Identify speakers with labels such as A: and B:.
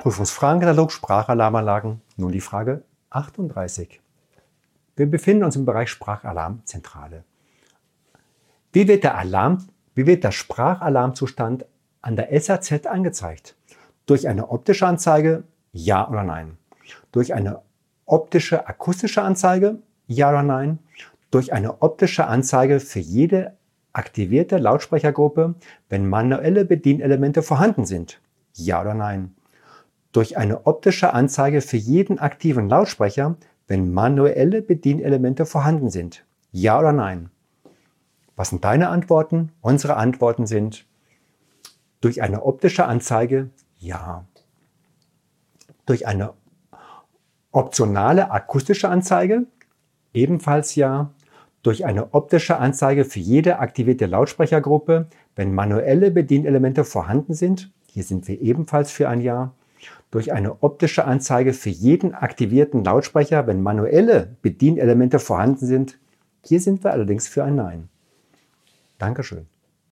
A: Prüfungsfragenkatalog Sprachalarmanlagen. Nun die Frage 38. Wir befinden uns im Bereich Sprachalarmzentrale. Wie wird der Alarm, wie wird der Sprachalarmzustand an der SAZ angezeigt? Durch eine optische Anzeige? Ja oder nein? Durch eine optische akustische Anzeige? Ja oder nein? Durch eine optische Anzeige für jede aktivierte Lautsprechergruppe, wenn manuelle Bedienelemente vorhanden sind? Ja oder nein? Durch eine optische Anzeige für jeden aktiven Lautsprecher, wenn manuelle Bedienelemente vorhanden sind? Ja oder nein? Was sind deine Antworten? Unsere Antworten sind durch eine optische Anzeige ja. Durch eine optionale akustische Anzeige ebenfalls ja. Durch eine optische Anzeige für jede aktivierte Lautsprechergruppe, wenn manuelle Bedienelemente vorhanden sind. Hier sind wir ebenfalls für ein Ja durch eine optische Anzeige für jeden aktivierten Lautsprecher, wenn manuelle Bedienelemente vorhanden sind. Hier sind wir allerdings für ein Nein. Dankeschön.